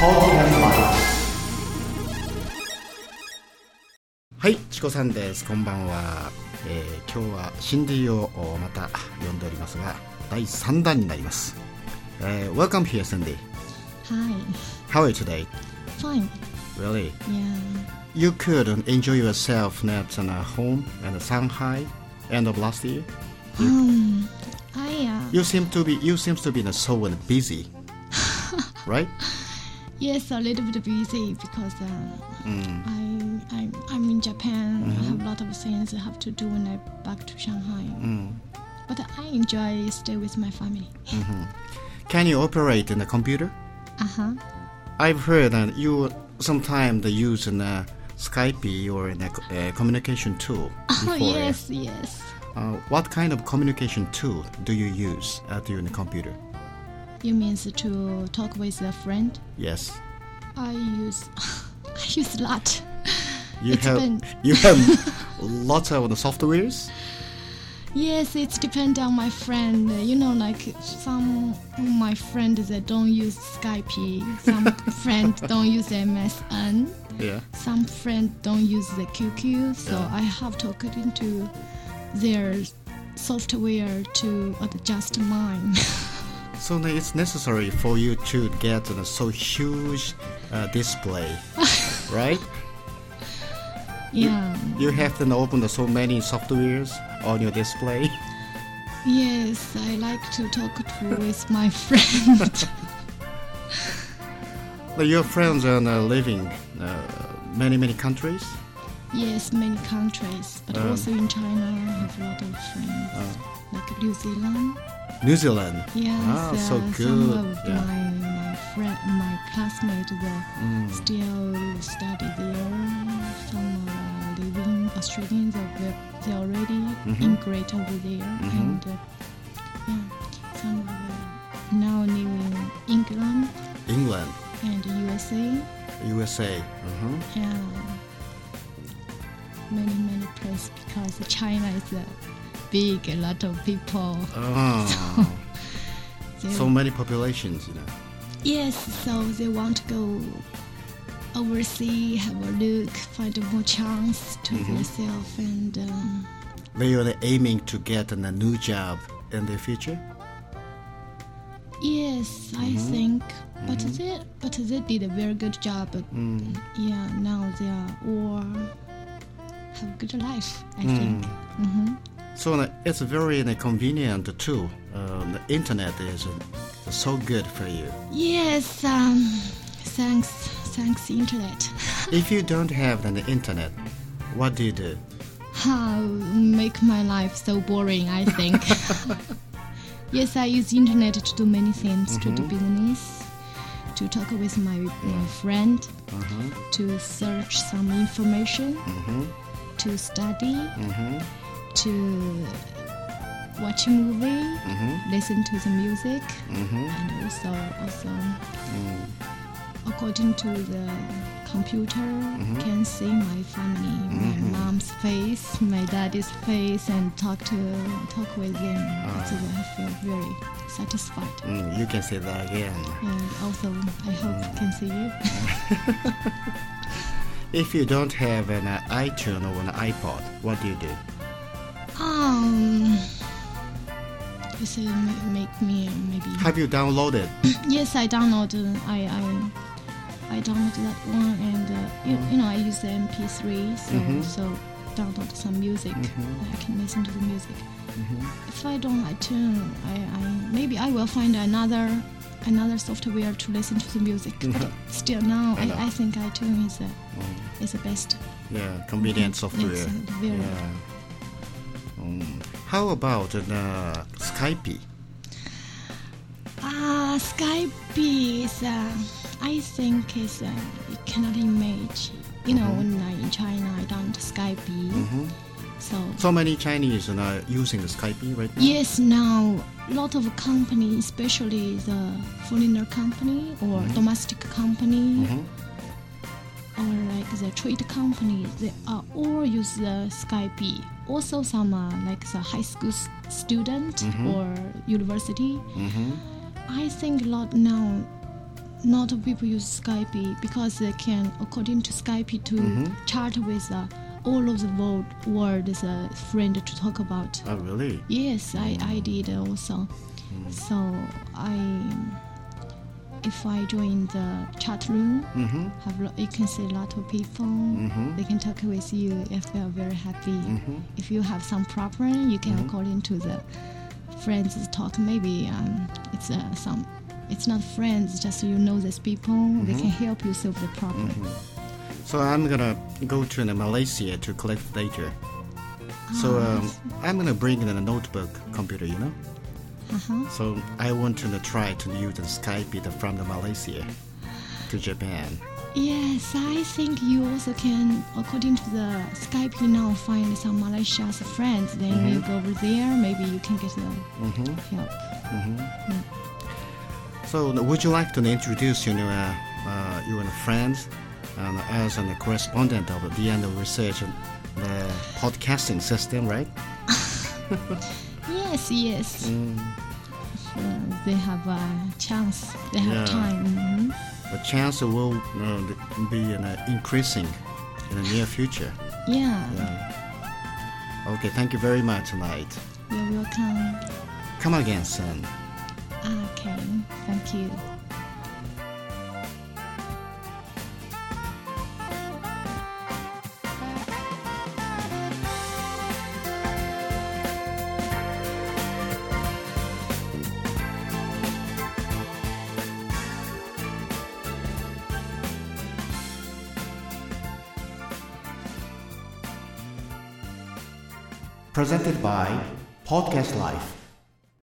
はい、チコさんです。こんばんは。えー今日はシンディをおまた読んでおりますが、第3弾になります。えー welcome here, Cindy. Hi. How are you today? Fine. Really? Yeah. You could enjoy yourself at uh, home in Shanghai end of last year. Um, I uh, You seem to be you seems to be uh, so uh, busy, right? Yes, a little bit busy because uh, I I I'm in Japan. I have a lot of things I have to do when I back to Shanghai. But I enjoy stay with my family. Can you operate in the computer? Uh huh. I've heard that you sometimes use an uh, Skype or a uh, communication tool. Before. Oh yes, yes. Uh, what kind of communication tool do you use at your computer? You means to talk with a friend? Yes. I use I use a lot. You It have depend. you have lots of the softwares. Yes, it's depend on my friend. You know, like some of my friends that don't use Skype, some friends don't use MSN, Yeah. some friends don't use the QQ. So Yeah. I have to into their software to adjust mine. So it's necessary for you to get a so huge uh, display, right? yeah. You have to open so many softwares on your display. Yes, I like to talk to with my friend. But your friends are uh, living uh, many many countries. yes, many countries, but Um. also in China, I have a lot of friends, like New Zealand. New Zealand. Yes, Ah, so uh, good. some of Yeah. my my friend, my classmate, that Mm. still study there. Some are living Australians are ve- they already Mhm. immigrate over there, Mhm. and uh, yeah, some are now live in England England, and USA. USA. Uh-huh. Yeah, many many places because China is a big, a lot of people. Oh, They so many populations, you know. Yes, so they want to go overseas, have a look, find a more chance to Mhm. themselves, and um, They are aiming to get a new job in the future. yes, I Mhm. think. But Mhm. they but they did a very good job. Mm. yeah, now they are all have a good life. I Mm. think. Hmm So uh, it's very uh, convenient too. Uh, the internet is uh, so good for you. Yes. Um. Thanks. Thanks, internet. if you don't have the internet, what do you do? How make my life so boring? I think. yes, I use internet to do many things. To do Mhm. business, to talk with my, my friend, Uh-huh. to search some information, Mm-hmm. to study, Mm-hmm. To watch a movie, Mm-hmm. listen to the music, Mm-hmm. and also also Mm. according to the computer Mhm. can see my family my Mhm. mom's face my daddy's face and talk to talk with them Ah. so i feel very satisfied Mm, you can say that again. and also i hope I can see you If you don't have an uh, iTunes or an iPod, what do you do? Um ma- make me maybe Have you downloaded? yes i download uh, i i i download that one and uh, you, you know i use the mp3 so Mhm. so download some music Mhm. i can listen to the music Mm-hmm. if I don't iTunes, I, I maybe I will find another another software to listen to the music. But still now, I. I, I think iTunes is the Mm. is the best. Yeah, convenient software. It's uh, very Yeah. Mm. How about uh, Skype? ah Skype is uh, I think is uh, you cannot imagine. You know, Mhm. when I in China, I don't Skype. hmm So So many Chinese are using Skype right now. yes, now a lot of companies, especially the foreigner company or Mhm. domestic company. Mhm. or like the trade companies, they are all use the Skype. Also, some uh, like the high school s- student Mhm. or university. Mhm. I think a lot now not of people use Skype because they can, according to Skype, to Mm-hmm. chat with uh, all of the world, world as a friend to talk about. Oh, really? Yes, I, Mm. I did also. So I, if I join the chat room, Mm-hmm. have lo- you can see a lot of people. Mhm. They can talk with you if they are very happy. Mhm. If you have some problem, you can Mm-hmm. according to the friends talk. Maybe um, it's uh, some. It's not friends, just you know these people. They Mm-hmm. can help you solve the problem. So I'm gonna go to Malaysia to collect data. So Ah, um, I'm gonna bring in a notebook computer, you know. Uh-huh. So I want to uh, try to use the Skype it from the Malaysia to Japan. Yes, I think you also can, according to the Skype, you now find some Malaysia's friends. Then Mm-hmm. you go over there, maybe you can get the Mhm. help. So would you like to introduce you know uh, uh, your friends um, as a correspondent of the DNO research and the podcasting system, right? Yes, yes. Mm. Uh, they have a chance. They have Yeah. time. Mhm. The chance will uh, be uh, increasing in the near future. Yeah. Yeah. Okay, thank you very much tonight. You're welcome. Come again soon. Okay. Thank you. Presented by Podcast Life.